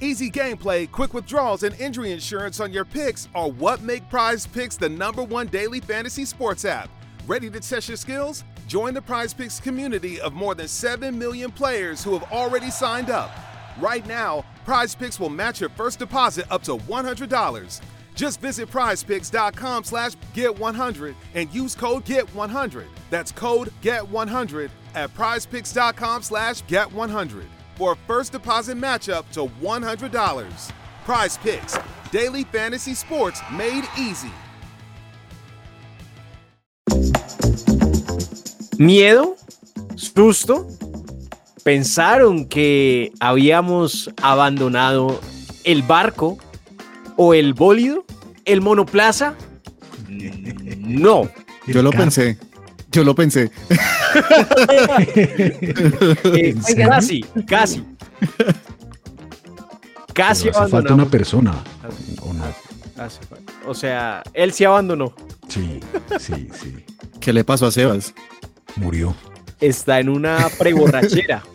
Easy gameplay, quick withdrawals, and injury insurance on your picks are what make Prize Picks the number one daily fantasy sports app. Ready to test your skills? Join the Prize Picks community of more than 7 million players who have already signed up. Right now, Prize Picks will match your first deposit up to $100. Just visit prizepicks.com slash get100 and use code GET100. That's code GET100 at prizepicks.com slash get100 for a first deposit matchup to $100. Prize Picks, daily fantasy sports made easy. Miedo, susto, pensaron que habíamos abandonado el barco o el bólido, el monoplaza. No. Yo lo pensé. Yo lo pensé. Eh, casi, casi. Casi hace falta una persona. ¿o no? Hace falta. O sea, él sí abandonó. Sí, sí, sí. ¿Qué le pasó a Sebas? Murió. Está en una preborrachera.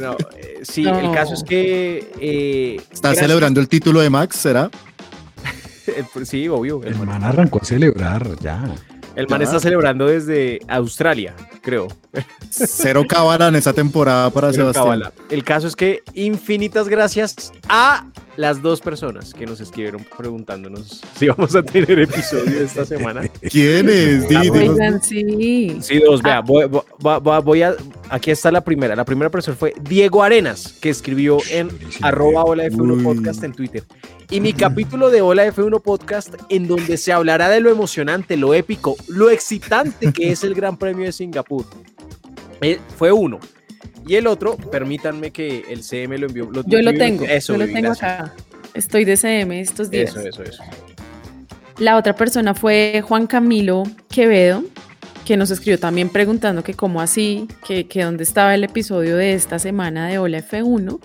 No, eh, sí, el caso es que. eh, ¿Está gracias- celebrando el título de Max? ¿Será? Pues Sí, obvio. El man arrancó a celebrar ya. El man está celebrando desde Australia, creo. Cero cábala en esa temporada para Sebastián. cábala. El caso es que infinitas gracias a las dos personas que nos escribieron preguntándonos si vamos a tener episodio esta semana. ¿Quién es? Di, dinos- Oigan, sí. Sí, dos, vea, Ah. voy, voy- voy- voy a, aquí está la primera. La primera persona fue Diego Arenas, que escribió en arroba. Hola F1 Uy. Podcast en Twitter. Y mi capítulo de Hola F1 Podcast, en donde se hablará de lo emocionante, lo épico, lo excitante que es el Gran Premio de Singapur. Eh, fue uno. Y el otro, permítanme que el CM lo envió. Yo lo tengo. Eso, yo lo tengo gracias. acá. Estoy de CM estos días. Eso, eso, eso. La otra persona fue Juan Camilo Quevedo, que nos escribió también preguntando que cómo así, que, que dónde estaba el episodio de esta semana de Hola F1.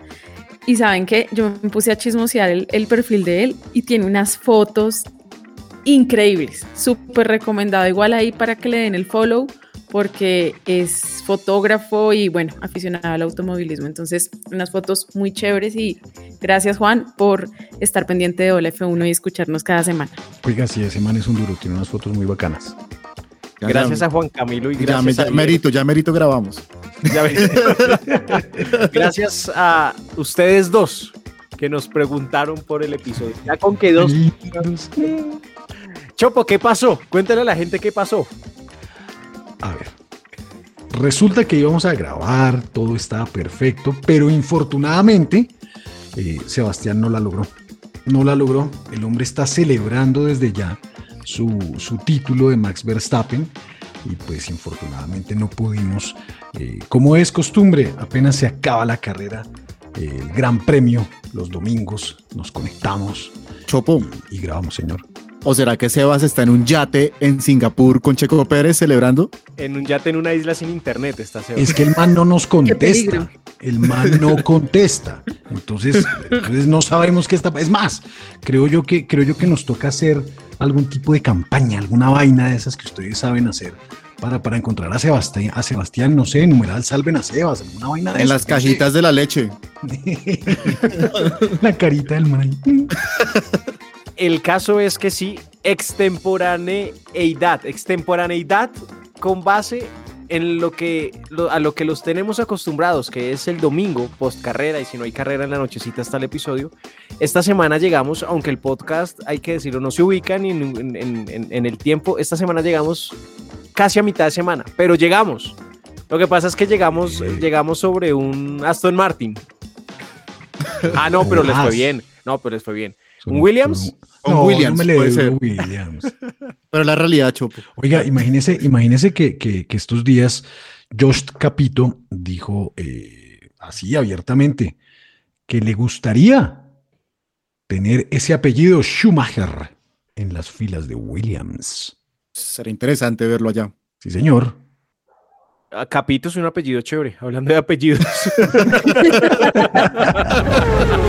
Y saben que yo me puse a chismosear el, el perfil de él y tiene unas fotos increíbles. Súper recomendado. Igual ahí para que le den el follow porque es fotógrafo y bueno, aficionado al automovilismo. Entonces, unas fotos muy chéveres y gracias Juan por estar pendiente de Hola F1 y escucharnos cada semana. Oiga, sí, ese man es un duro, tiene unas fotos muy bacanas. Ya, Gracias ya, a Juan Camilo y ya, gracias ya a Diego. merito, ya merito grabamos. Ya. Gracias a ustedes dos que nos preguntaron por el episodio. Ya con que dos. Chopo, ¿qué pasó? Cuéntale a la gente qué pasó. A ver. Resulta que íbamos a grabar, todo estaba perfecto, pero infortunadamente eh, Sebastián no la logró. No la logró. El hombre está celebrando desde ya su, su título de Max Verstappen y pues infortunadamente no pudimos. eh, como es costumbre, apenas se acaba la carrera, eh, el Gran Premio, los domingos, nos conectamos Chopo, y grabamos, señor. ¿O será que Sebas está en un yate en Singapur con Checo Pérez celebrando? En un yate en una isla sin internet está Seba. Es que el man no nos contesta. El man no contesta. Entonces, entonces no sabemos qué está. Es más, creo yo que creo yo que nos toca hacer algún tipo de campaña, alguna vaina de esas que ustedes saben hacer para, para encontrar a Sebastián, a Sebastián, no sé, numeral salven a Sebas, alguna vaina de En eso, las cajitas de la leche. La carita del man. El caso es que sí, extemporaneidad. Extemporaneidad con base en lo que lo- a lo que los tenemos acostumbrados, que es el domingo post carrera y si no hay carrera en la nochecita está el episodio. Esta semana llegamos, aunque el podcast hay que decirlo no se ubica ni en, en- en- en el tiempo. Esta semana llegamos casi a mitad de semana, pero llegamos. Lo que pasa es que llegamos llegamos sobre un Aston Martin. Ah, no, pero les fue bien. No, pero les fue bien. Son- ¿Un Williams? Un No, Williams, no me le puede ser. Williams. Pero la realidad, Chopo. Oiga, imagínese, imagínese que, que- que estos días Josh Capito dijo eh, así abiertamente que le gustaría tener ese apellido Schumacher en las filas de Williams. Será interesante verlo allá. Sí, señor. Ah, Capito es un apellido chévere, hablando de apellidos.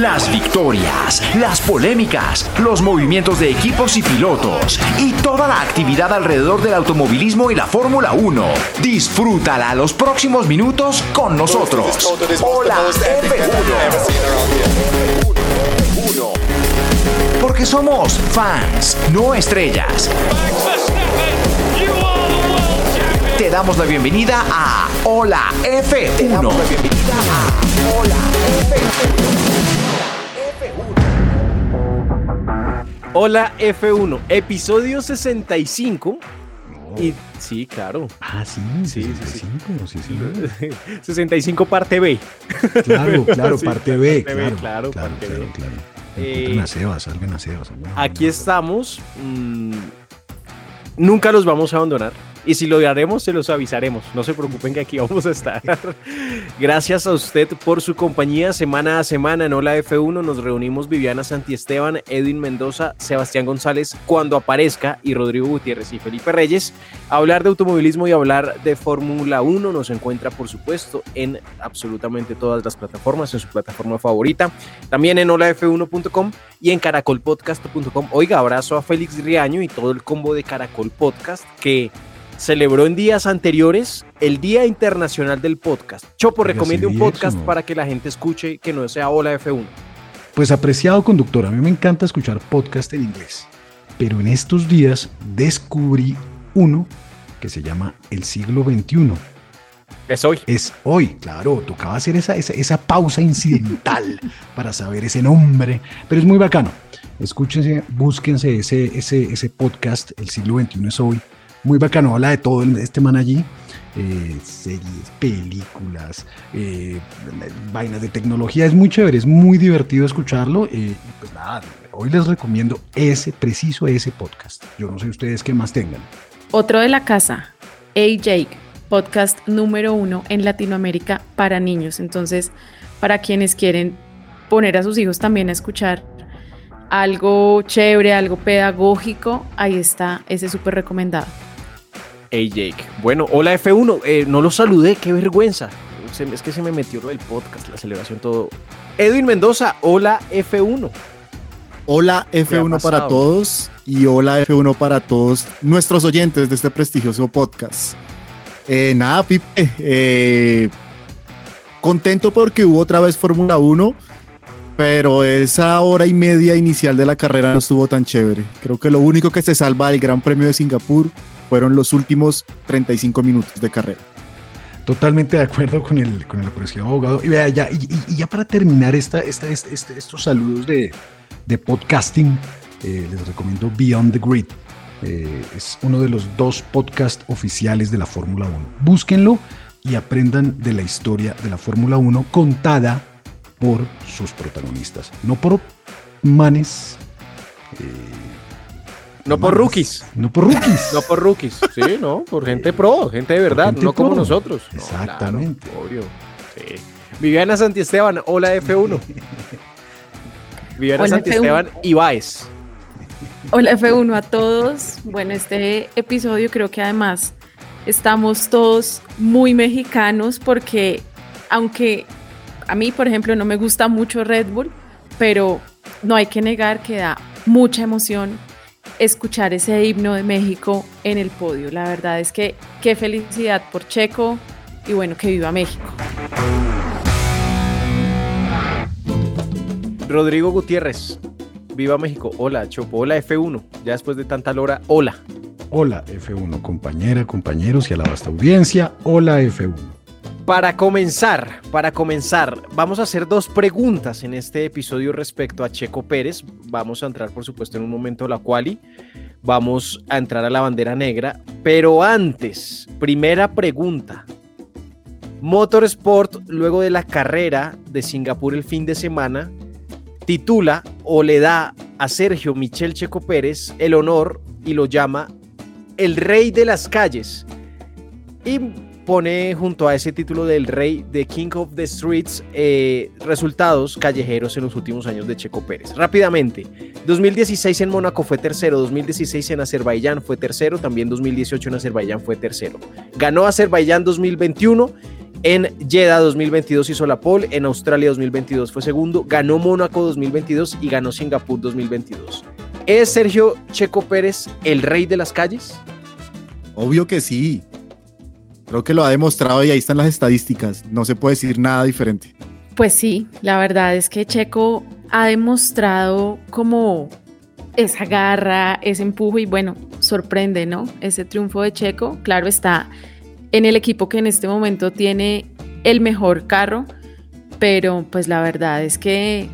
Las victorias, las polémicas, los movimientos de equipos y pilotos y toda la actividad alrededor del automovilismo y la Fórmula 1. Disfrútala los próximos minutos con nosotros. Hola F1. Porque somos fans, no estrellas. Te damos la bienvenida a Hola F1. Hola F1, episodio 65. Y sí, claro. Ah, sí, Sí, sí, sí. 65, sí, sí. 65 parte B. Claro, claro, parte B, parte B, claro, claro, claro, parte claro, B. claro. Eh, a Sebas, a- Aquí estamos. mm, nunca los vamos a abandonar. Y si lo haremos, se los avisaremos. No se preocupen que aquí vamos a estar. Gracias a usted por su compañía semana a semana en Hola F1. Nos reunimos Viviana Santiesteban, Edwin Mendoza, Sebastián González, cuando aparezca, y Rodrigo Gutiérrez y Felipe Reyes. A hablar de automovilismo y hablar de Fórmula 1 nos encuentra, por supuesto, en absolutamente todas las plataformas, en su plataforma favorita. También en holaf1.com y en caracolpodcast.com. Oiga, abrazo a Félix Riaño y todo el combo de Caracol Podcast que celebró en días anteriores el Día Internacional del Podcast. Chopo, Oiga, recomiende sí un podcast eso. para que la gente escuche que no sea Hola F1. Pues apreciado conductor, a mí me encanta escuchar podcast en inglés, pero en estos días descubrí uno que se llama El siglo XXI. Es hoy. Es hoy, claro, tocaba hacer esa, esa, esa pausa incidental para saber ese nombre, pero es muy bacano. Escúchense, búsquense ese, ese, ese podcast, El siglo XXI es hoy. Muy bacano, habla de todo este man allí. eh, series, películas, eh, vainas de tecnología. Es muy chévere, es muy divertido escucharlo. eh, pues nada, hoy les recomiendo ese, preciso ese podcast. Yo no sé ustedes qué más tengan. Otro de la casa, A Jake, podcast número uno en Latinoamérica para niños. Entonces, para quienes quieren poner a sus hijos también a escuchar algo chévere, algo pedagógico, ahí está, ese súper recomendado. Hey Jake. Bueno, hola F1. eh, no lo saludé, qué vergüenza. Se- es que se me metió lo del podcast, la celebración, todo. Edwin Mendoza, hola F1. Hola ¿Qué ha F1 para todos y hola F1 para todos nuestros oyentes de este prestigioso podcast. Eh, nada, Pipe, eh, contento porque hubo otra vez Fórmula 1, pero esa hora y media inicial de la carrera no estuvo tan chévere. Creo que lo único que se salva del Gran Premio de Singapur fueron los últimos 35 minutos de carrera. Totalmente de acuerdo con el, con el apreciado abogado. Y vea, ya, y, y- ya para terminar esta, esta, este- este- estos saludos de, de podcasting, eh, les recomiendo Beyond the Grid. Eh, es uno de los dos podcasts oficiales de la Fórmula 1. Búsquenlo y aprendan de la historia de la Fórmula 1 contada por sus protagonistas. No por manes. eh, No por rookies. No por rookies. No por rookies. Sí, no, por gente pro, gente de verdad, gente no como nosotros. No, Exactamente. claro, obvio. Sí. Viviana Santiesteban, hola F1. Viviana Hola, Santiesteban Ibáez. Hola F1 a todos. Bueno, este episodio creo que además estamos todos muy mexicanos porque aunque a mí, por ejemplo, no me gusta mucho Red Bull, pero no hay que negar que da mucha emoción escuchar ese himno de México en el podio. La verdad es que qué felicidad por Checo y bueno, que viva México. Rodrigo Gutiérrez, viva México. Hola, Chopo. Hola, F1. Ya después de tanta lora, hola. Hola F1, compañera, compañeros y a la vasta audiencia. Hola F1. Para comenzar, para comenzar, vamos a hacer dos preguntas en este episodio respecto a Checo Pérez. Vamos a entrar, por supuesto, en un momento a la quali. Vamos a entrar a la bandera negra. Pero antes, primera pregunta. Motorsport, luego de la carrera de Singapur el fin de semana, titula o le da a Sergio Michel Checo Pérez el honor y lo llama el rey de las calles. Y pone junto a ese título del rey de King of the Streets eh, resultados callejeros en los últimos años de Checo Pérez. Rápidamente, 2016 en Mónaco fue tercero, 2016 en Azerbaiyán fue tercero, también 2018 en Azerbaiyán fue tercero. Ganó Azerbaiyán 2021 en Jeddah 2022 hizo la pole, en Australia 2022 fue segundo, ganó Mónaco 2022 y ganó Singapur 2022. ¿Es Sergio Checo Pérez el rey de las calles? Obvio que sí. Creo que lo ha demostrado y ahí están las estadísticas. No se puede decir nada diferente. Pues sí, la verdad es que Checo ha demostrado como esa garra, ese empujo y bueno, sorprende, ¿no? Ese triunfo de Checo, claro está en el equipo que en este momento tiene el mejor carro, pero pues la verdad es que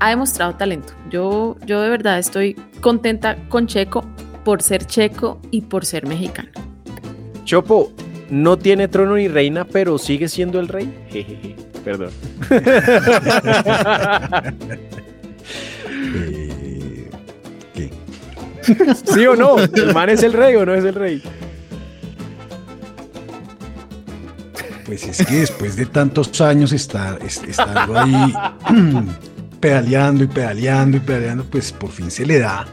ha demostrado talento. Yo, yo de verdad estoy contenta con Checo por ser checo y por ser mexicano. Chopo, no tiene trono ni reina, pero sigue siendo el rey. Jejeje, perdón. Eh, ¿Qué? ¿Sí o no? ¿El man es el rey o no es el rey? Pues es que después de tantos años estar, ahí pedaleando y pedaleando y pedaleando, pues por fin se le da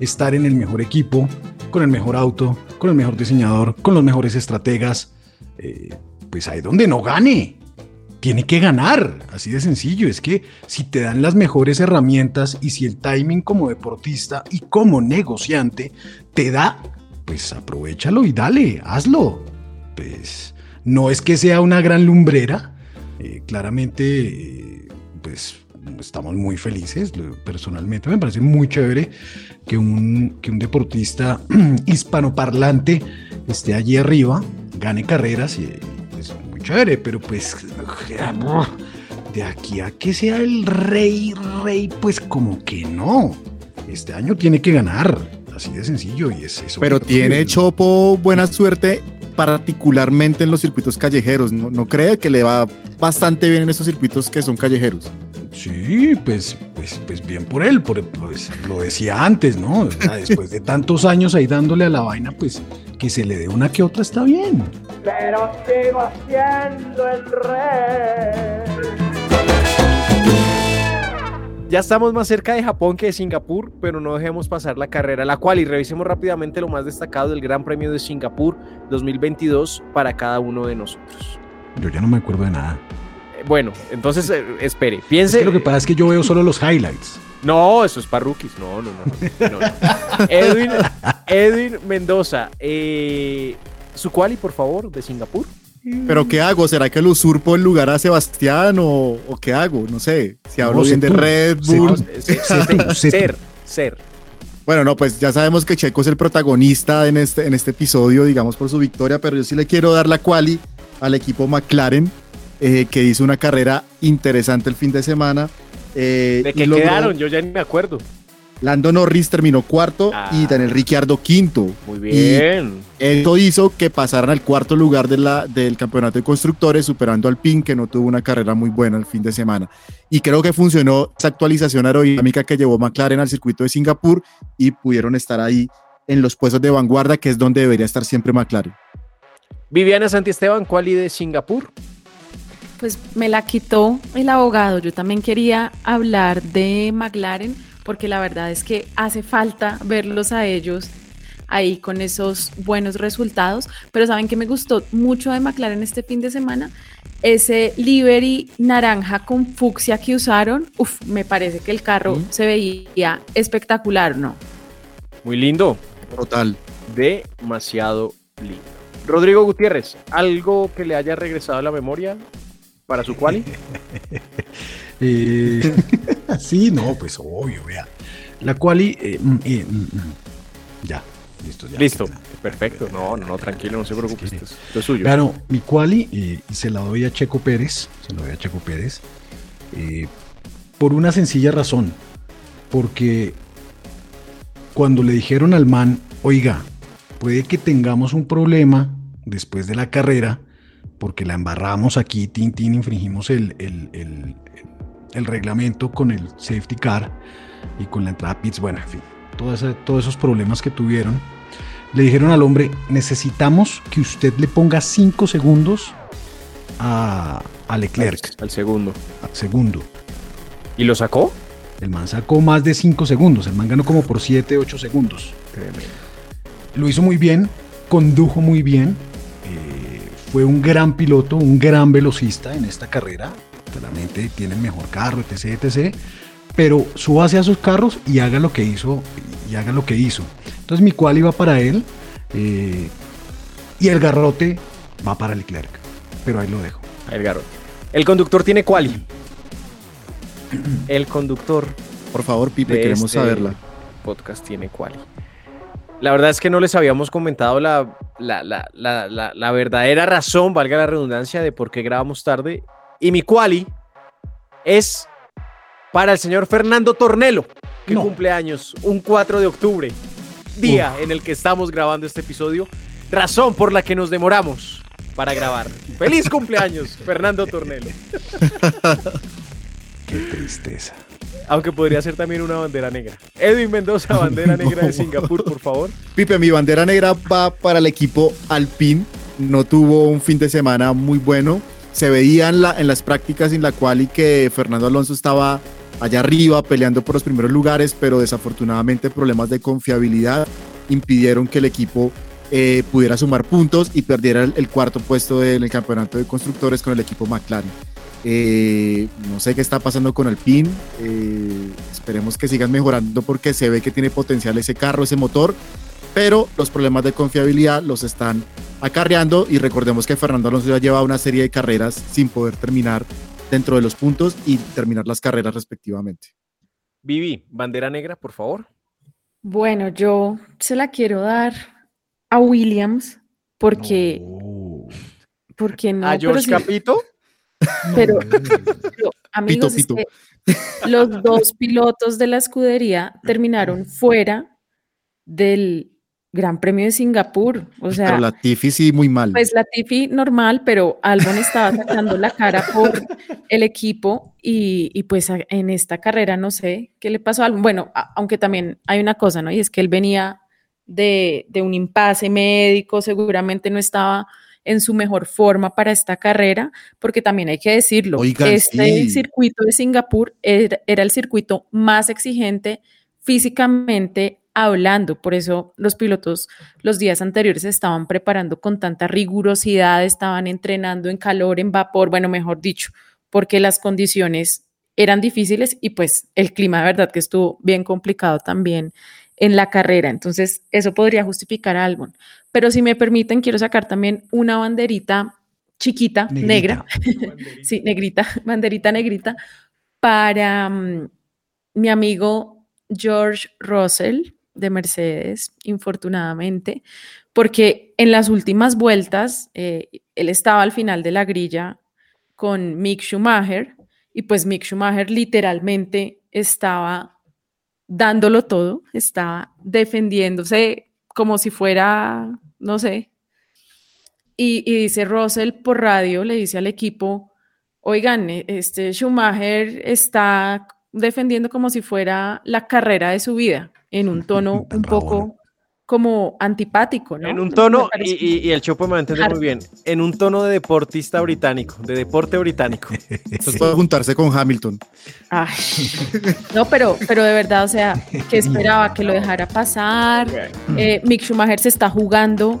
estar en el mejor equipo, con el mejor auto, con el mejor diseñador, con los mejores estrategas. Eh, pues ahí donde no gane. Tiene que ganar, así de sencillo. Es que si te dan las mejores herramientas y si el timing como deportista y como negociante te da, pues aprovechalo y dale, hazlo. Pues no es que sea una gran lumbrera, eh, claramente, eh, pues estamos muy felices. Personalmente me parece muy chévere que un, que un deportista hispanoparlante esté allí arriba, gane carreras y es muy chévere, pero pues de aquí a que sea el rey, rey, pues como que no. Este año tiene que ganar, así de sencillo y es eso. Pero tiene Chopo buena suerte, particularmente en los circuitos callejeros. ¿No, no cree que le va bastante bien en esos circuitos que son callejeros? Sí, pues, pues, pues bien por él, por, pues lo decía antes, ¿no? O sea, después de tantos años ahí dándole a la vaina, pues que se le dé una que otra está bien. Pero sigo siendo el rey. Ya estamos más cerca de Japón que de Singapur, pero no dejemos pasar la carrera, la cual y revisemos rápidamente lo más destacado del Gran Premio de Singapur 2022 para cada uno de nosotros. Yo ya no me acuerdo de nada. Eh, Bueno, entonces eh, espere, Es piense. que lo que pasa es que yo veo solo los highlights. No, eso es para rookies. No, no, no. no, no. Edwin, Edwin Mendoza, eh, su quali, por favor, de Singapur. ¿Pero qué hago? ¿Será que lo usurpo en lugar a Sebastián o, o qué hago? No sé. Si hablo No, sé bien de tú. Red Bull. Ser, ser, ser. Bueno, no, pues ya sabemos que Checo es el protagonista en este, en este episodio, digamos, por su victoria, pero yo sí le quiero dar la quali al equipo McLaren, eh, que hizo una carrera interesante el fin de semana. eh, ¿De qué logró- quedaron? Yo ya ni me acuerdo. Lando Norris terminó cuarto Ah. y Daniel Ricciardo quinto. Muy bien. Esto hizo que pasaran al cuarto lugar de la, del campeonato de constructores, superando al PIN, que no tuvo una carrera muy buena el fin de semana. Y creo que funcionó esa actualización aerodinámica que llevó McLaren al circuito de Singapur y pudieron estar ahí en los puestos de vanguardia, que es donde debería estar siempre McLaren. Viviana Santiesteban, quali de Singapur. Pues me la quitó el abogado. Yo también quería hablar de McLaren porque la verdad es que hace falta verlos a ellos ahí con esos buenos resultados. Pero saben que me gustó mucho de McLaren este fin de semana. Ese livery naranja con fucsia que usaron, uf, me parece que el carro se veía espectacular, ¿no? Muy lindo. Total. Demasiado lindo. Rodrigo Gutiérrez, ¿algo que le haya regresado a la memoria para su quali? Eh, sí, no, pues obvio, vea. La quali, eh, mm, eh, mm, mm. ya, listo, ya. Listo, perfecto. No, no, no, tranquilo, no se preocupe. Esto es, esto es suyo. Claro, mi quali, eh, y se la doy a Checo Pérez, se la doy a Checo Pérez, eh, por una sencilla razón, porque cuando le dijeron al man, oiga, puede que tengamos un problema después de la carrera, porque la embarramos aquí, tin, tin, infringimos el, el, el- el reglamento con el safety car y con la entrada a pits, bueno, en fin, esa- todos esos problemas que tuvieron. Le dijeron al hombre, necesitamos que usted le ponga 5 segundos a, a Leclerc, Al segundo. al segundo. ¿Y lo sacó? El man sacó más de 5 segundos, el man ganó como por 7, 8 segundos. Lo hizo muy bien, condujo muy bien, eh, fue un gran piloto, un gran velocista en esta carrera. Claramente tiene el mejor carro, etc, etc. Pero súbase a sus carros y haga lo que hizo. Y haga lo que hizo. Entonces mi cual iba para él eh, y el garrote va para Leclerc. Pero ahí lo dejo. El garrote. El conductor tiene quali. El conductor Por favor, Pipe, queremos este saberla. podcast tiene quali. La verdad es que no les habíamos comentado la, la, la, la, la- la verdadera razón, valga la redundancia, de por qué grabamos tarde. Y mi quali es para el señor Fernando Tornelo, que No. cumple años un 4 de octubre, día en el que estamos grabando este episodio. Razón por la que nos demoramos para grabar. ¡Feliz cumpleaños, Fernando Tornelo! Qué tristeza. Aunque podría ser también una bandera negra. Edwin Mendoza, bandera negra de. Singapur, por favor. Pipe, mi bandera negra va para el equipo Alpine. No tuvo un fin de semana muy bueno. Se veía en, la- en las prácticas en la cual y que Fernando Alonso estaba allá arriba peleando por los primeros lugares, pero desafortunadamente problemas de confiabilidad impidieron que el equipo eh, pudiera sumar puntos y perdiera el, el cuarto puesto en el campeonato de constructores con el equipo McLaren. Eh, no sé qué está pasando con Alpine. eh, esperemos que sigan mejorando porque se ve que tiene potencial ese carro, ese motor pero los problemas de confiabilidad los están acarreando y recordemos que Fernando Alonso ya lleva una serie de carreras sin poder terminar dentro de los puntos y terminar las carreras respectivamente. Vivi, bandera negra, por favor. Bueno, yo se la quiero dar a Williams porque, No. porque no, ¿A pero George sí- Capito? pero, pero, amigos, pito. que los dos pilotos de la escudería terminaron fuera del Gran Premio de Singapur. O sea, pero la Tiffy sí muy mal. Pues Latifi normal, pero Albon estaba sacando la cara por el equipo y, y pues en esta carrera no sé qué le pasó a Albon. Bueno, a- aunque también hay una cosa, ¿no? Y es que él venía de, de un impasse médico, seguramente no estaba en su mejor forma para esta carrera, porque también hay que decirlo, Oigan, este sí. circuito de Singapur era, era el circuito más exigente físicamente hablando, por eso los pilotos los días anteriores estaban preparando con tanta rigurosidad, estaban entrenando en calor, en vapor, bueno, mejor dicho, porque las condiciones eran difíciles y pues el clima de verdad que estuvo bien complicado también en la carrera. Entonces, eso podría justificar a Albon. Pero si me permiten, quiero sacar también una banderita chiquita, Negrita. negra, sí, negrita, banderita negrita, para mm, mi amigo George Russell de Mercedes, infortunadamente, porque en las últimas vueltas eh, él estaba al final de la grilla con Mick Schumacher y pues Mick Schumacher literalmente estaba dándolo todo, estaba defendiéndose como si fuera, no sé. Y, y dice Russell por radio, le dice al equipo, oigan, e- este Schumacher está defendiendo como si fuera la carrera de su vida, en un tono un poco como antipático, ¿no? En un tono, y, parece- y- y el Chopo me va a entender muy bien, en un tono de deportista británico, de deporte británico. Entonces puede juntarse con Hamilton. Ay, no, pero, pero de verdad, o sea, que esperaba que lo dejara pasar. Eh, Mick Schumacher se está jugando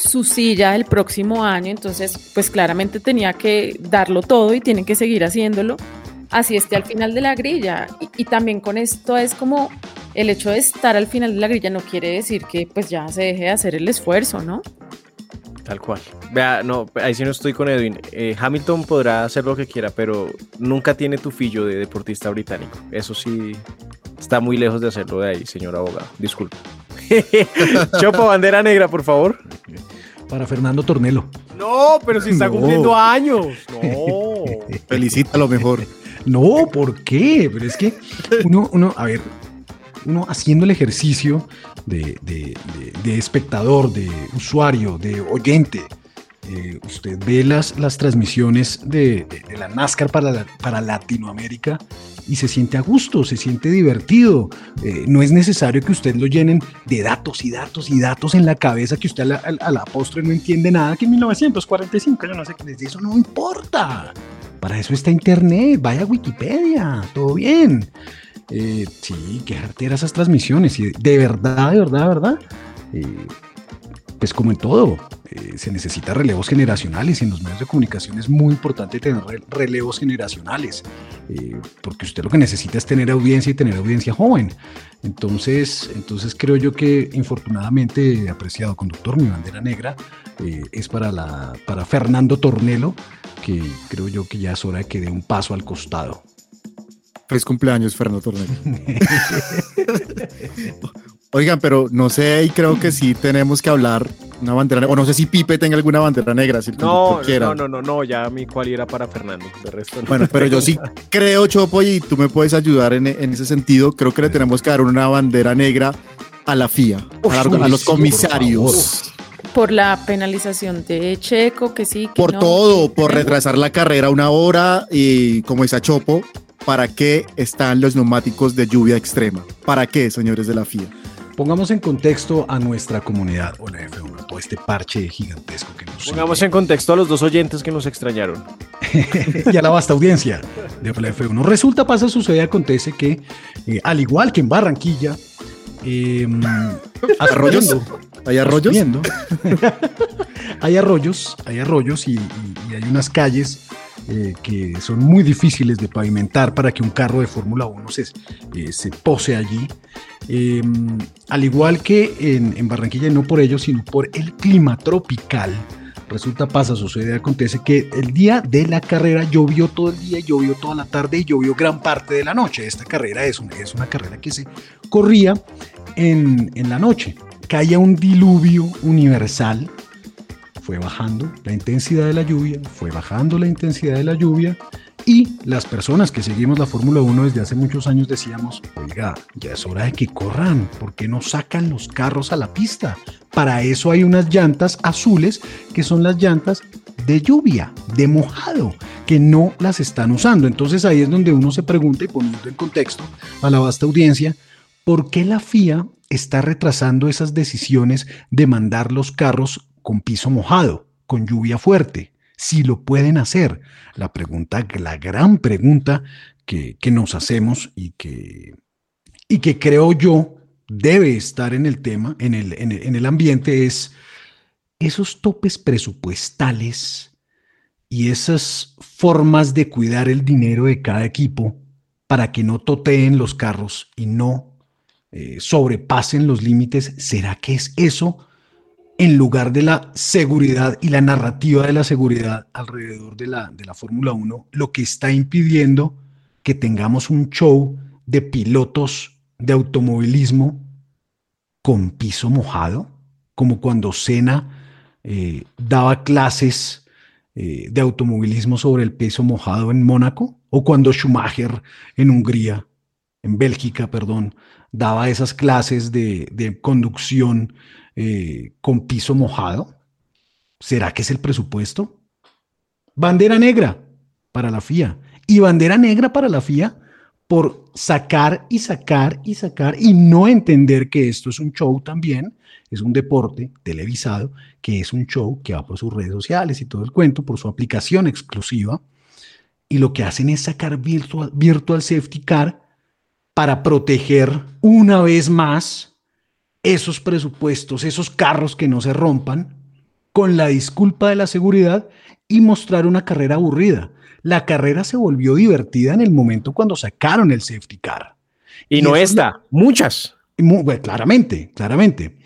su silla el próximo año, entonces, pues claramente tenía que darlo todo y tiene que seguir haciéndolo. Así esté al final de la grilla. Y, y también con esto es como el hecho de estar al final de la grilla no quiere decir que pues ya se deje de hacer el esfuerzo, ¿no? Tal cual. Vea, no, ahí sí no estoy con Edwin. Eh, Hamilton podrá hacer lo que quiera, pero nunca tiene tu fillo de deportista británico. Eso sí está muy lejos de hacerlo de ahí, señor abogado. Disculpe. Chopo, bandera negra, por favor. Para Fernando Tornelo. No, pero si está No. cumpliendo años. No. Felicita lo mejor. No, ¿por qué? Pero es que uno, uno a ver, uno haciendo el ejercicio de, espectador, de usuario, de oyente, eh, usted ve las, las transmisiones de, la NASCAR para, para Latinoamérica y se siente a gusto, se siente divertido. Eh, no es necesario que usted lo llenen de datos y datos y datos en la cabeza que usted a la, a- la postre no entiende nada, que en 1945, yo no sé qué, eso no importa. Para eso está Internet, vaya Wikipedia, todo bien. Eh, sí, qué jartera esas transmisiones. Y de verdad, de verdad, de verdad. eh, pues como en todo, eh, se necesita relevos generacionales y en los medios de comunicación es muy importante tener re- relevos generacionales, eh, porque usted lo que necesita es tener audiencia y tener audiencia joven. Entonces, entonces creo yo que infortunadamente, apreciado conductor, mi bandera negra eh, es para, la, para Fernando Tornelo, que creo yo que ya es hora de que dé un paso al costado. Feliz cumpleaños, Fernando Tornero. Oigan, pero no sé, y creo que sí tenemos que hablar una bandera negra. O no sé si Pipe tenga alguna bandera negra, si No, quiera. no, no, no, no, ya mi cual era para Fernando. De resto no. Bueno, pero yo sí creo, Chopo, y tú me puedes ayudar en, en ese sentido. Creo que le tenemos que dar una bandera negra a la FIA, a, la- Uy, a los por comisarios. Por la penalización de Checo, que sí, que Por no. todo, por retrasar la carrera una hora y como dice Chopo, ¿para qué están los neumáticos de lluvia extrema? ¿Para qué, señores de la FIA? Pongamos en contexto a nuestra comunidad o la F1, a todo este parche gigantesco que nos Pongamos sigue. en contexto a los dos oyentes que nos extrañaron. y a la vasta audiencia de la F1. Resulta, pasa, sucede, acontece que, eh, al igual que en Barranquilla, eh, ¿Hay arroyos? hay arroyos, hay arroyos y, y- y hay unas calles eh, que son muy difíciles de pavimentar para que un carro de Fórmula 1 se, eh, se pose allí. Eh, al igual que en, en Barranquilla, no por ello, sino por el clima tropical. Resulta, pasa, sucede, acontece que el día de la carrera llovió todo el día, llovió toda la tarde y llovió gran parte de la noche. Esta carrera es una, es una carrera que se corría en, en la noche. Caía un diluvio universal, fue bajando la intensidad de la lluvia, fue bajando la intensidad de la lluvia y las personas que seguimos la Fórmula 1 desde hace muchos años decíamos, oiga, ya es hora de que corran, ¿por qué no sacan los carros a la pista? Para eso hay unas llantas azules que son las llantas de lluvia, de mojado, que no las están usando. Entonces ahí es donde uno se pregunta y poniendo en contexto a la vasta audiencia, ¿por qué la FIA está retrasando esas decisiones de mandar los carros con piso mojado, con lluvia fuerte? Si lo pueden hacer. La pregunta, la gran pregunta que, que nos hacemos y que, y que creo yo debe estar en el tema, en el, en el, en el ambiente, es esos topes presupuestales y esas formas de cuidar el dinero de cada equipo para que no toteen los carros y no eh, sobrepasen los límites, ¿será que es eso en lugar de la seguridad y la narrativa de la seguridad alrededor de la, de la Fórmula 1 lo que está impidiendo que tengamos un show de pilotos de automovilismo con piso mojado? Como cuando Senna eh, daba clases eh, de automovilismo sobre el piso mojado en Mónaco, o cuando Schumacher en Hungría, en Bélgica, perdón, daba esas clases de, conducción eh, con piso mojado. ¿Será que es el presupuesto? Bandera negra para la FIA y bandera negra para la FIA por sacar y sacar y sacar y no entender que esto es un show también, es un deporte televisado, que es un show que va por sus redes sociales y todo el cuento, por su aplicación exclusiva, y lo que hacen es sacar virtual, virtual safety car para proteger una vez más esos presupuestos, esos carros que no se rompan, con la disculpa de la seguridad y mostrar una carrera aburrida. La carrera se volvió divertida en el momento cuando sacaron el safety car. Y, no esta, muchas. Bueno, claramente, claramente.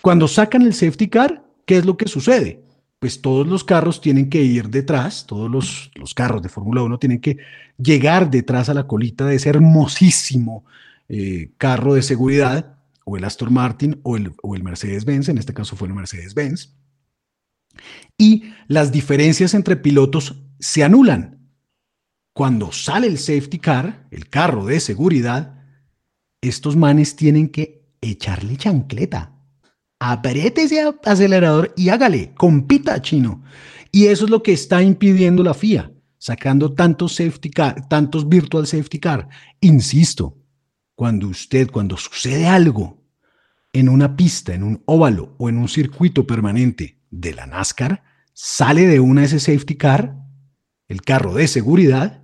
Cuando sacan el safety car, ¿qué es lo que sucede? Pues todos los carros tienen que ir detrás, todos los, los carros de Fórmula 1 tienen que llegar detrás a la colita de ese hermosísimo eh, carro de seguridad, o el Aston Martin o el, o el Mercedes-Benz, en este caso fue el Mercedes-Benz. Y las diferencias entre pilotos se anulan. Cuando sale el safety car, el carro de seguridad, estos manes tienen que echarle chancleta. Apriete ese acelerador y hágale, compita chino. Y eso es lo que está impidiendo la FIA, sacando tantos safety car, tantos virtual safety car. Insisto, cuando usted, cuando sucede algo en una pista, en un óvalo o en un circuito permanente de la NASCAR, sale de una ese safety car, el carro de seguridad,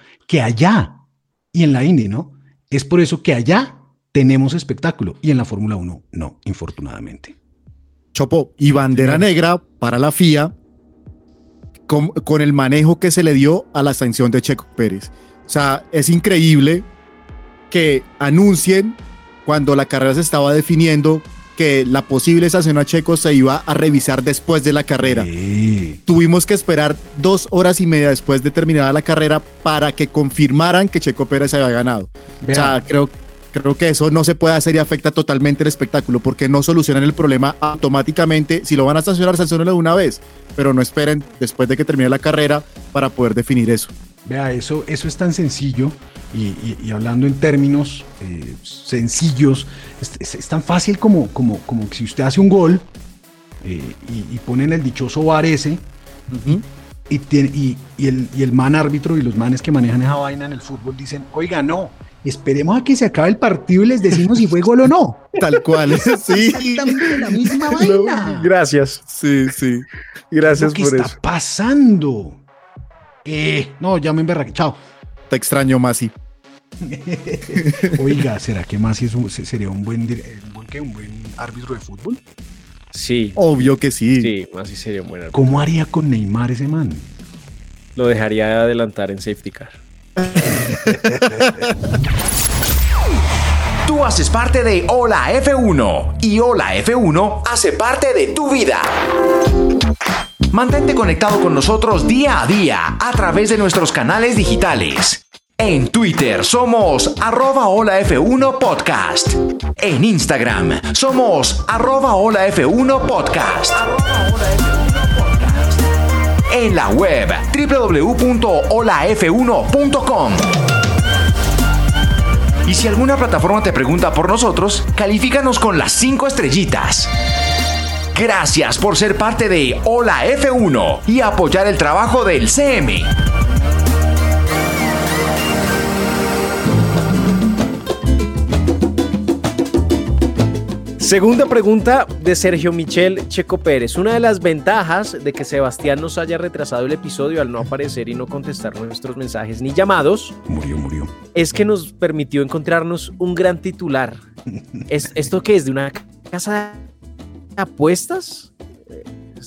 que allá, y en la Indy, ¿no? Es por eso que allá tenemos espectáculo y en la Fórmula 1 no, infortunadamente. Chopo, y bandera negra para la FIA con, con el manejo que se le dio a la sanción de Checo Pérez. O sea, es increíble que anuncien cuando la carrera se estaba definiendo que la posible sanción a Checo se iba a revisar después de la carrera. Sí. Tuvimos que esperar dos horas y media después de terminada la carrera para que confirmaran que Checo Pérez había ganado. O sea, Vea. creo, creo que eso no se puede hacer y afecta totalmente el espectáculo porque no solucionan el problema automáticamente. Si lo van a sancionar, sancionenlo de una vez, pero no esperen después de que termine la carrera para poder definir eso. Vea, eso, eso es tan sencillo y, y- y hablando en términos eh, sencillos, es, es- es tan fácil como, como, como que si usted hace un gol eh, y, y ponen el dichoso bar ese y, tiene- y, el, y el man árbitro y los manes que manejan esa vaina en el fútbol dicen, oiga, no, esperemos a que se acabe el partido y les decimos si fue gol o no. Tal cual. sí. Exactamente la misma vaina. Gracias, Sí, sí. gracias ¿Qué por está eso. pasando? Eh, no, ya me emberraqué. Chao. Te extraño, Masi. Oiga, ¿será que Masi es un- sería un buen, un buen, qué, un buen árbitro de fútbol? Sí, Obvio que sí. sí, así sería un buen árbitro. ¿Cómo haría con Neymar ese man? Lo dejaría adelantar en safety car. Tú haces parte de Hola F1 y Hola F1 hace parte de tu vida. Mantente conectado con nosotros día a día a través de nuestros canales digitales. En Twitter somos arroba Hola F1 Podcast. En Instagram somos arroba Hola F1 Podcast. En la web www.holaf1.com. Y si alguna plataforma te pregunta por nosotros, califícanos con las 5 estrellitas. Gracias por ser parte de Hola F1 y apoyar el trabajo del CM. Segunda pregunta de Sergio Michel Checo Pérez. Una de las ventajas de que Sebastián nos haya retrasado el episodio al no aparecer y no contestar nuestros mensajes ni llamados Murió, murió. es que nos permitió encontrarnos un gran titular. ¿Es, ¿Esto qué es? ¿De una casa de apuestas? Eh,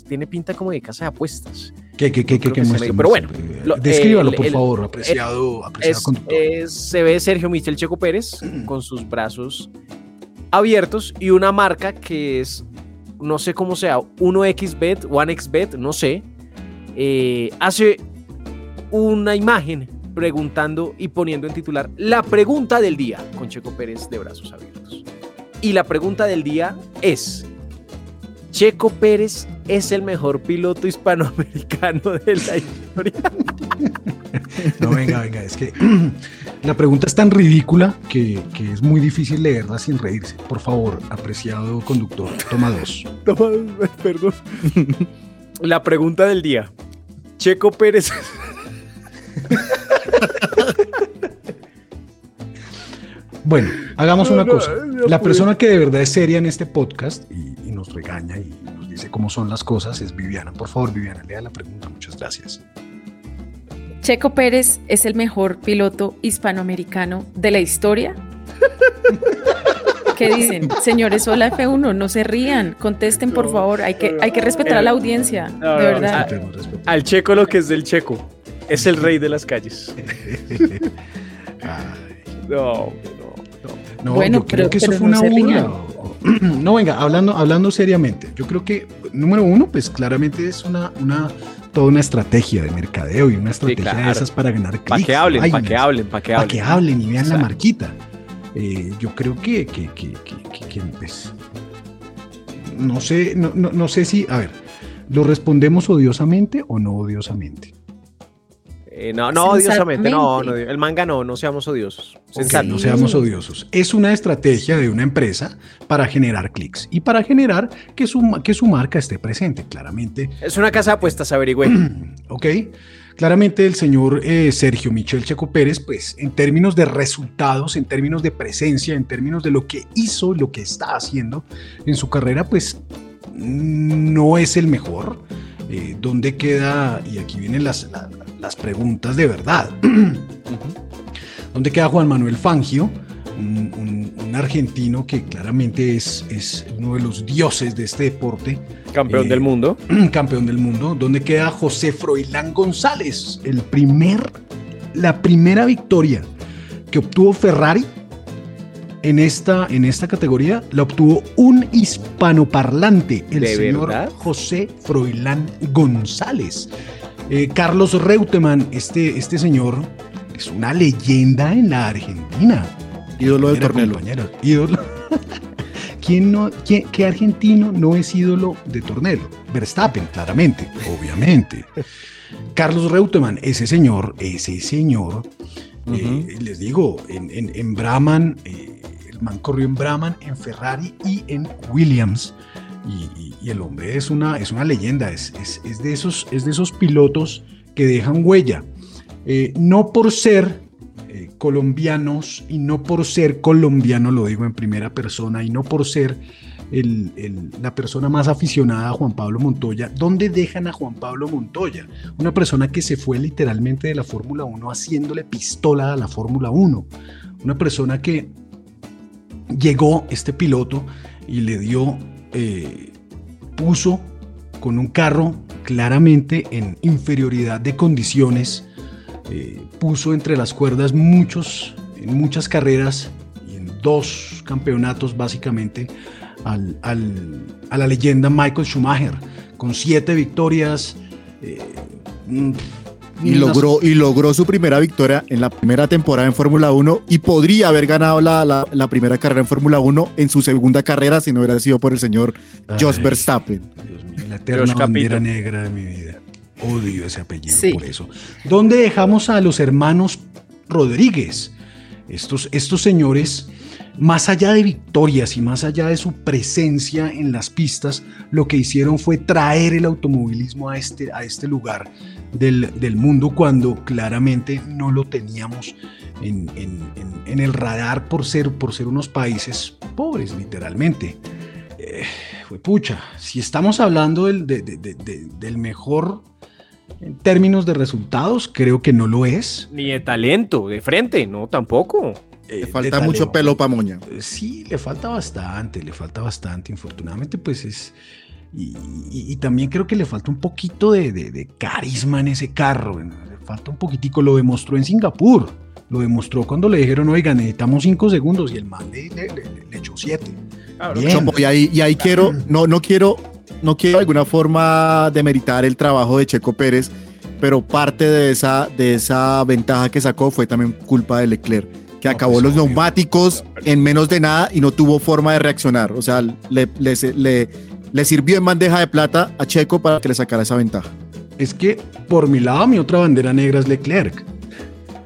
tiene pinta como de casa de apuestas. ¿Qué, qué, qué, qué, qué muestra, pero bueno, Eh, lo- descríbalo, el- por el- favor, apreciado, apreciado Es- conductor. es- se ve Sergio Michel Checo Pérez con sus brazos abiertos y una marca que es, no sé cómo sea, 1xbet, 1xbet, no sé, eh, hace una imagen preguntando y poniendo en titular la pregunta del día con Checo Pérez de brazos abiertos. Y la pregunta del día es, Checo Pérez es el mejor piloto hispanoamericano de la historia. No, venga, venga, es que la pregunta es tan ridícula que, que es muy difícil leerla sin reírse. Por favor, apreciado conductor, toma dos. Toma dos, perdón. La pregunta del día. Checo Pérez. Bueno, hagamos una cosa. La persona que de verdad es seria en este podcast, y y nos regaña y nos dice cómo son las cosas es Viviana. Por favor, Viviana, lea la pregunta. Muchas gracias. Checo Pérez es el mejor piloto hispanoamericano de la historia. ¿Qué dicen? Señores, hola F1, no se rían, contesten por favor, hay que, hay que respetar a la audiencia, No, de no, verdad. Respetemos, respetemos. Al checo lo que es del checo. Es el rey de las calles. Ay, No, no, no. No, Bueno, yo creo pero- que eso fue no una burla. No, venga, hablando, hablando seriamente, yo creo que, número uno, pues claramente es una, una, toda una estrategia de mercadeo y una estrategia de claro. esas para ganar clics. Para que hablen, para que hablen, para que para hablen. que hablen y vean la marquita. Eh, yo creo que, que, que- que, pues, no sé, no, no, no sé si, a ver, ¿lo respondemos odiosamente o no odiosamente? Eh, no, no, odiosamente, no, no, el manga no, no seamos odiosos. Ok, Sensato. no seamos odiosos. Es una estrategia de una empresa para generar clics y para generar que su, que su marca esté presente. Claramente, Es una casa de apuestas, averigüe. ¿ok? Claramente el señor eh, Sergio Michel Checo Pérez, pues en términos de resultados, en términos de presencia, en términos de lo que hizo, lo que está haciendo en su carrera, pues no es el mejor. Eh, ¿Dónde queda? Y aquí vienen las, la- las preguntas de verdad. ¿Dónde queda Juan Manuel Fangio? Un, un- un argentino que claramente es, es uno de los dioses de este deporte, Campeón Eh, del mundo. campeón del mundo. ¿Dónde queda José Froilán González? El primer, la primera victoria que obtuvo Ferrari en esta, en esta categoría la obtuvo un hispanoparlante, el ¿De señor verdad? José Froilán González. Eh, Carlos Reutemann, este, este señor es una leyenda en la Argentina. Ídolo de Tornelo. compañeros, ídolo. ¿Quién no, quién- ¿Qué argentino no es ídolo de Tornelo? Verstappen, claramente, obviamente. Carlos Reutemann, ese señor, ese señor, eh, les digo, en, en, en Brahman, eh, el man corrió en Brahman, en Ferrari y en Williams. Y, el hombre es una, es una leyenda, es, es- es de esos, es de esos pilotos que dejan huella. Eh, no por ser eh, colombianos y no por ser colombiano, lo digo en primera persona, y no por ser el- el- la persona más aficionada a Juan Pablo Montoya. ¿Dónde dejan a Juan Pablo Montoya? Una persona que se fue literalmente de la Fórmula 1 haciéndole pistola a la Fórmula 1. Una persona que llegó este piloto y le dio, eh, puso con un carro claramente en inferioridad de condiciones, eh, puso entre las cuerdas muchos, en muchas carreras y en dos campeonatos básicamente al- al- a la leyenda Michael Schumacher, con siete victorias. eh, Y logró, y logró su primera victoria en la primera temporada en Fórmula 1 y podría haber ganado la, la- la primera carrera en Fórmula 1 en su segunda carrera si no hubiera sido por el señor Jos Verstappen. Dios mío, la eterna Josh bandera Capito. negra de mi vida. Odio ese apellido Sí. por eso. ¿Dónde dejamos a los hermanos Rodríguez? Estos, estos señores, más allá de victorias y más allá de su presencia en las pistas, lo que hicieron fue traer el automovilismo a este, a este lugar del, del mundo cuando claramente no lo teníamos en, en- en- en el radar por ser, por ser unos países pobres, literalmente. Eh, fue pucha, si estamos hablando del, de- de- de- de- del mejor en términos de resultados, creo que no lo es. Ni de talento, de frente, no, tampoco. Eh, Le falta mucho pelo para moña. Eh, Sí, le falta bastante, le falta bastante. Infortunadamente, pues es. Y, y- y también creo que le falta un poquito de, de- de carisma en ese carro. ¿no? Le falta un poquitico. Lo demostró en Singapur. Lo demostró cuando le dijeron, oiga, necesitamos cinco segundos. Y el man le, le- le- le echó siete. Bien. Chopo, y ahí, y ahí quiero, no, no quiero, no quiero de alguna forma demeritar el trabajo de Checo Pérez, pero parte de esa, de esa ventaja que sacó fue también culpa de Leclerc, que No, acabó pues, los obvio. neumáticos en menos de nada y no tuvo forma de reaccionar. O sea, le, le, le- le sirvió en bandeja de plata a Checo para que le sacara esa ventaja. Es que por mi lado, mi otra bandera negra es Leclerc.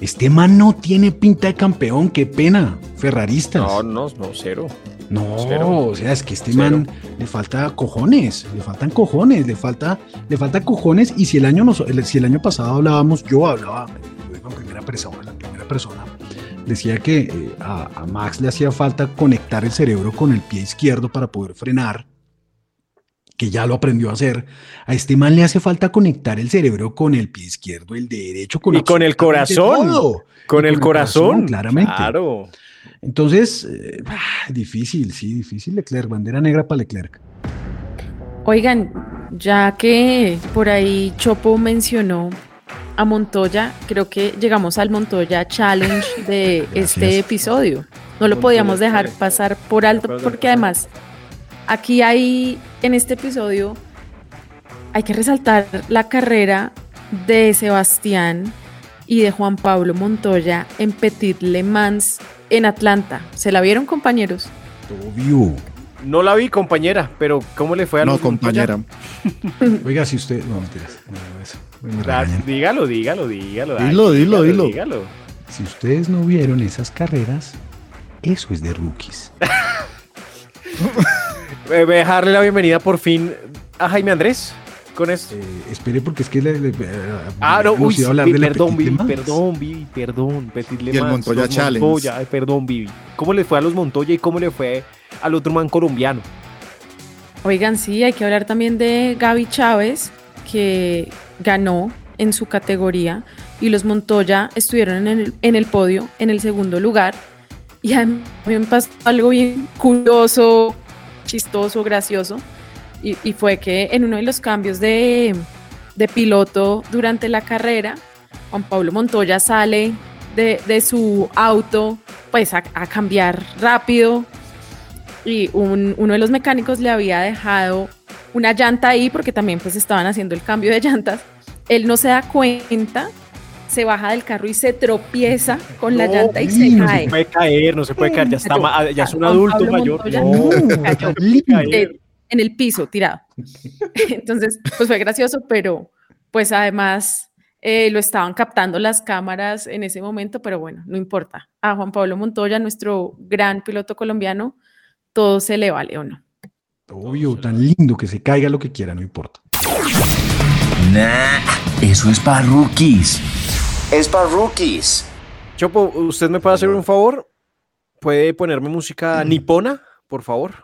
Este man no tiene pinta de campeón, qué pena. Ferraristas. No, no, no, cero. No, Cero. o sea, es que este Cero. man le falta cojones, le faltan cojones, le falta, le falta cojones. Y si el año nos- si el año pasado hablábamos, yo hablaba, digo en primera persona, en primera persona, decía que eh, a, a Max le hacía falta conectar el cerebro con el pie izquierdo para poder frenar, que ya lo aprendió a hacer. A este man le hace falta conectar el cerebro con el pie izquierdo, el derecho, con Y con el corazón. todo. Con Y el corazón. claramente. Claro. Entonces, eh, ah, difícil, sí, difícil Leclerc, bandera negra para Leclerc. Oigan, ya que por ahí Chopo mencionó a Montoya, creo que llegamos al Montoya Challenge de este episodio. No lo podíamos dejar pasar por alto porque además aquí hay, en este episodio, hay que resaltar la carrera de Sebastián y de Juan Pablo Montoya en Petit Le Mans en Atlanta. ¿Se la vieron compañeros? Obvio. No la vi, compañera, pero ¿cómo le fue a No, compañera. Oiga, si usted. No, mentiras. No, no, eso. Regañan. dígalo, dígalo, dígalo. Dilo, dilo, dilo. dígalo. Si ustedes no vieron esas carreras, eso es de rookies. Eh, voy a dejarle la bienvenida por fin a Jaime Andrés con esto. Eh, espere, porque es que le, le- eh, Ah, no, uy, hablar de perdón, Vivi, perdón, Vivi, perdón, Petit Le Y el Montoya los Challenge. Montoya, ay, perdón, Vivi. ¿Cómo le fue a los Montoya y cómo le fue al otro man colombiano? Oigan, sí, hay que hablar también de Gaby Chávez, que ganó en su categoría y los Montoya estuvieron en el, en el podio, en el segundo lugar. Y a mí algo bien curioso, chistoso, gracioso. Y, y fue que en uno de los cambios de, de piloto durante la carrera, Juan Pablo Montoya sale de, de su auto pues a, a cambiar rápido y un- uno de los mecánicos le había dejado una llanta ahí porque también pues estaban haciendo el cambio de llantas. Él no se da cuenta, se baja del carro y se tropieza con la No, llanta y se no cae. Se puede caer, no se puede caer, ya, está, ya es un adulto mayor. Montoya No, eh, en el piso, tirado. Entonces, pues fue gracioso, pero pues además eh, lo estaban captando las cámaras en ese momento, pero bueno, no importa. A Juan Pablo Montoya, nuestro gran piloto colombiano, todo se le vale o no. Obvio, tan lindo que se caiga lo que quiera, no importa. Nah, eso es para rookies. Es para rookies. Chopo, ¿usted me puede hacer un favor? ¿Puede ponerme música Mm. nipona, por favor?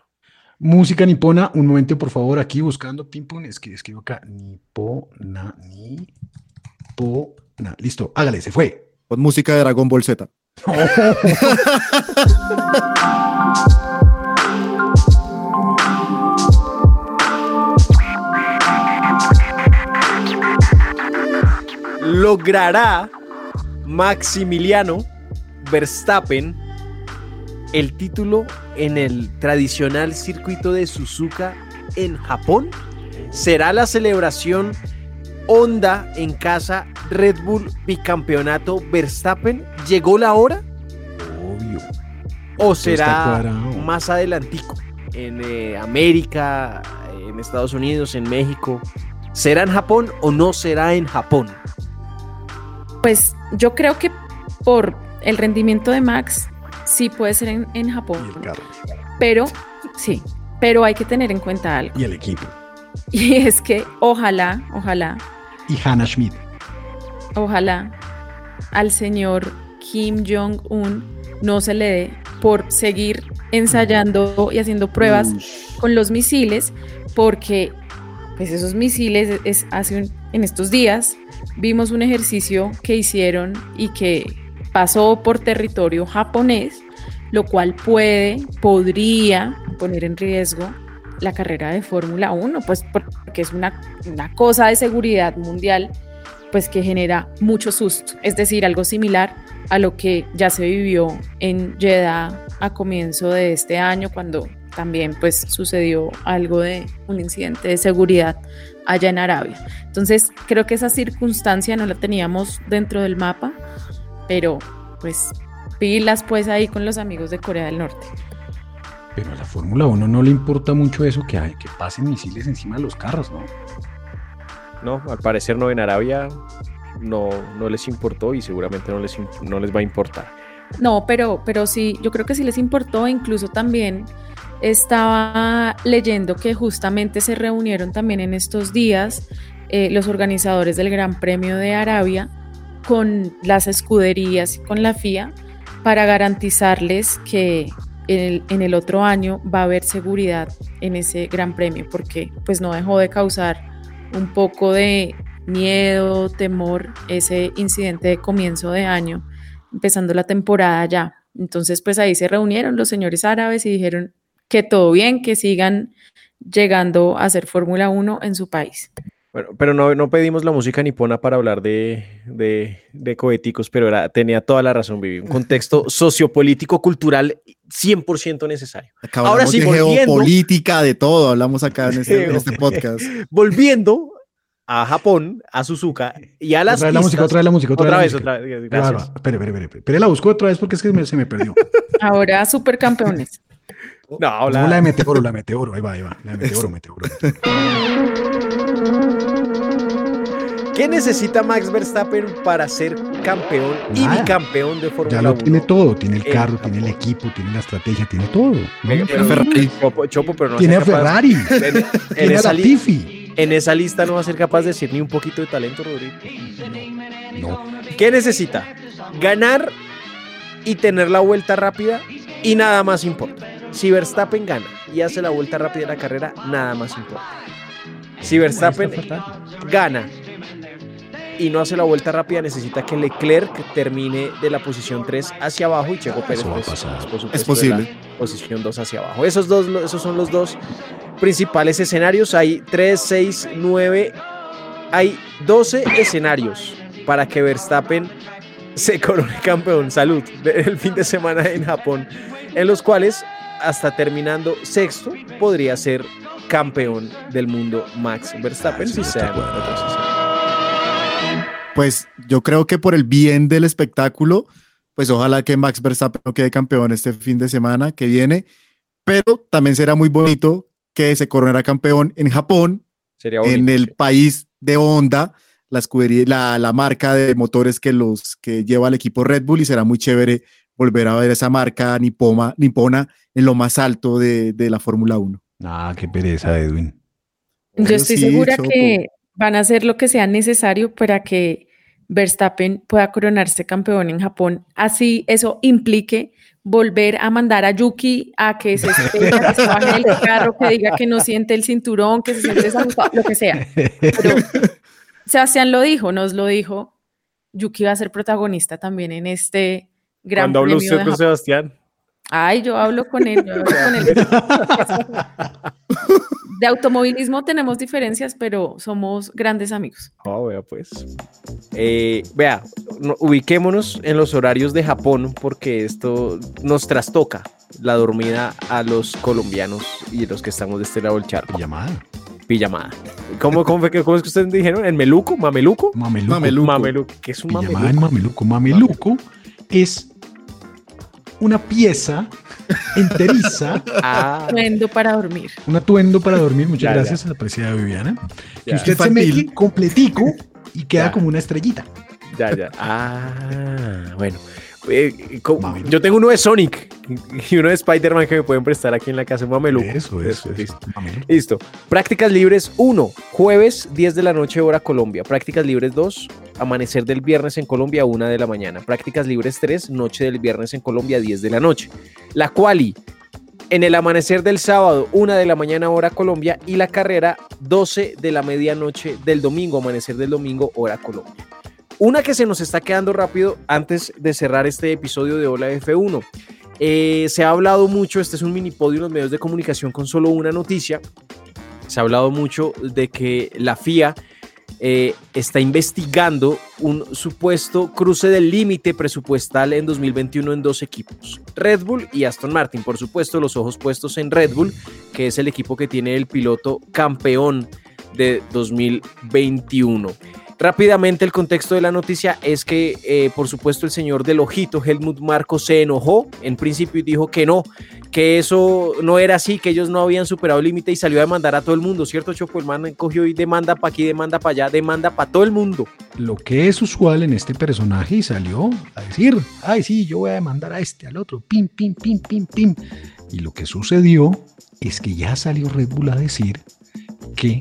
Música nipona, un momento por favor, aquí buscando ping pong, es que escribo acá, nipona, nipona. Listo, hágale, se fue. Con música de Dragon Ball Z. ¿Logrará Maximiliano Verstappen el título en el tradicional circuito de Suzuka en Japón? ¿Será la celebración Honda en casa Red Bull bicampeonato Verstappen? ¿Llegó la hora? Obvio. ¿O será más adelantico en eh, América, en Estados Unidos, en México? ¿Será en Japón o no será en Japón? Pues yo creo que por el rendimiento de Max, sí puede ser en, en Japón, Y el carro. pero sí, pero hay que tener en cuenta algo. Y el equipo. Y es que ojalá, ojalá, Y Hannah Schmidt. ojalá al señor Kim Jong-un no se le dé por seguir ensayando y haciendo pruebas con los misiles, porque pues esos misiles es, hace un- en estos días vimos un ejercicio que hicieron y que pasó por territorio japonés, lo cual puede, podría poner en riesgo la carrera de Fórmula 1, pues porque es una, una cosa de seguridad mundial, pues que genera mucho susto, es decir, algo similar a lo que ya se vivió en Jeddah a comienzo de este año, cuando también pues sucedió algo de un incidente de seguridad allá en Arabia. Entonces creo que esa circunstancia no la teníamos dentro del mapa, pero pues pilas pues ahí con los amigos de Corea del Norte. Pero a la Fórmula 1 no le importa mucho eso que, hay, que pasen misiles encima de los carros, ¿no? No, al parecer no en Arabia no, no les importó y seguramente no les, imp- no les va a importar. No, pero, pero sí, yo creo que sí les importó, incluso también estaba leyendo que justamente se reunieron también en estos días eh, los organizadores del Gran Premio de Arabia con las escuderías y con la FIA para garantizarles que en el, otro año va a haber seguridad en ese gran premio, porque pues no dejó de causar un poco de miedo, temor, ese incidente de comienzo de año, empezando la temporada ya. Entonces, pues ahí se reunieron los señores árabes y dijeron que todo bien, que sigan llegando a hacer Fórmula 1 en su país. Bueno, pero no, no pedimos la música nipona para hablar de, de, de coheticos, pero era, tenía toda la razón, Vivi. Un contexto sociopolítico, cultural 100% necesario. Acá Ahora sí, de volviendo, geopolítica, de todo, hablamos acá en este, en este podcast. volviendo a Japón, a Suzuka y a las otra vez la música, otra vez la música, otra, otra vez, vez, otra vez. Gracias. Espere, espere, espere. Pero la busco otra vez porque es que me, se me perdió. Ahora supercampeones. No, la... no, la de Meteoro, la de Meteoro, ahí va, ahí va. La de Meteoro, Meteoro. ¿Qué necesita Max Verstappen para ser campeón y bicampeón de Fórmula 1? Ya lo tiene todo, tiene el carro, tiene el equipo, tiene la estrategia, tiene todo. Pero, pero, Ferrari. Chopo, Chopo, pero no tiene a Ferrari, en, en tiene a Latifi. En esa lista no va a ser capaz de decir ni un poquito de talento, Rodrigo. No. ¿Qué necesita? Ganar y tener la vuelta rápida y nada más importa. Si Verstappen gana y hace la vuelta rápida de la carrera, nada más importa. Si Verstappen gana y no hace la vuelta rápida, necesita que Leclerc termine de la posición 3 hacia abajo y Checo Pérez pues, por supuesto, es posible. posición 2 hacia abajo. Esos, dos, esos son los dos principales escenarios. Hay 3, 6, 9, hay 12 escenarios para que Verstappen se corone campeón. Salud. El fin de semana en Japón, en los cuales hasta terminando sexto podría ser campeón del mundo Max Verstappen si se Pues yo creo que por el bien del espectáculo, pues ojalá que Max Verstappen no quede campeón este fin de semana que viene, pero también será muy bonito que se coronara campeón en Japón, Sería en el país de Honda, la, escudería, la, la marca de motores que, los, que lleva el equipo Red Bull y será muy chévere volver a ver esa marca nipoma, nipona en lo más alto de, de la Fórmula 1. Ah, qué pereza, Edwin. Yo estoy sí, segura Chopo. que van a hacer lo que sea necesario para que Verstappen pueda coronarse campeón en Japón. Así eso implique volver a mandar a Yuki a que se espera, que se baje el carro, que diga que no siente el cinturón, que se siente desajustado, lo que sea. Pero Sebastián lo dijo, nos lo dijo. Yuki va a ser protagonista también en este gran ¿Cuándo habló premio usted de con Japón. Sebastián? Ay, yo hablo con él. yo hablo con él. De automovilismo tenemos diferencias, pero somos grandes amigos. Oh, vea pues. Eh, vea, no- ubiquémonos en los horarios de Japón porque esto nos trastoca la dormida a los colombianos y los que estamos de este lado del charco. Llamada. Pijamada. ¿Cómo, cómo, fue que- cómo es que ustedes dijeron? ¿En Meluco? ¿Mameluco? Mameluco. Mameluco. Mameluco. ¿Qué es un Pijamada en mameluco? mameluco. Mameluco es una pieza enteriza, Ah, Atuendo para dormir. un atuendo para dormir. Muchas Ya, ya. gracias, apreciada Viviana. Que usted Infantil. se mete completico y queda Ya. como una estrellita. ya, ya. Ah, bueno. Eh, yo tengo uno de Sonic y uno de Spider-Man que me pueden prestar aquí en la casa. Un mameluco. Eso, eso, eso. listo. Listo. Prácticas libres 1, jueves 10 de la noche hora Colombia. Prácticas libres 2, amanecer del viernes en Colombia 1 de la mañana. Prácticas libres 3, noche del viernes en Colombia 10 de la noche. La quali en el amanecer del sábado 1 de la mañana hora Colombia y la carrera 12 de la medianoche del domingo, amanecer del domingo hora Colombia. Una que se nos está quedando rápido antes de cerrar este episodio de Hola F1. Eh, se ha hablado mucho, este es un mini podio en los medios de comunicación con solo una noticia. Se ha hablado mucho de que la FIA eh, está investigando un supuesto cruce del límite presupuestal en 2021 en dos equipos, Red Bull y Aston Martin. Por supuesto, los ojos puestos en Red Bull, que es el equipo que tiene el piloto campeón de 2021. Rápidamente el contexto de la noticia es que, eh, por supuesto, el señor del ojito, Helmut Marco, se enojó en principio y dijo que no, que eso no era así, que ellos no habían superado el límite y salió a demandar a todo el mundo, ¿cierto, Chopo? El man cogió y demanda para aquí, demanda para allá, demanda para todo el mundo. Lo que es usual en este personaje y salió a decir, ay, sí, yo voy a demandar a este, al otro, pim, pim, pim, pim, pim. Y lo que sucedió es que ya salió Red Bull a decir que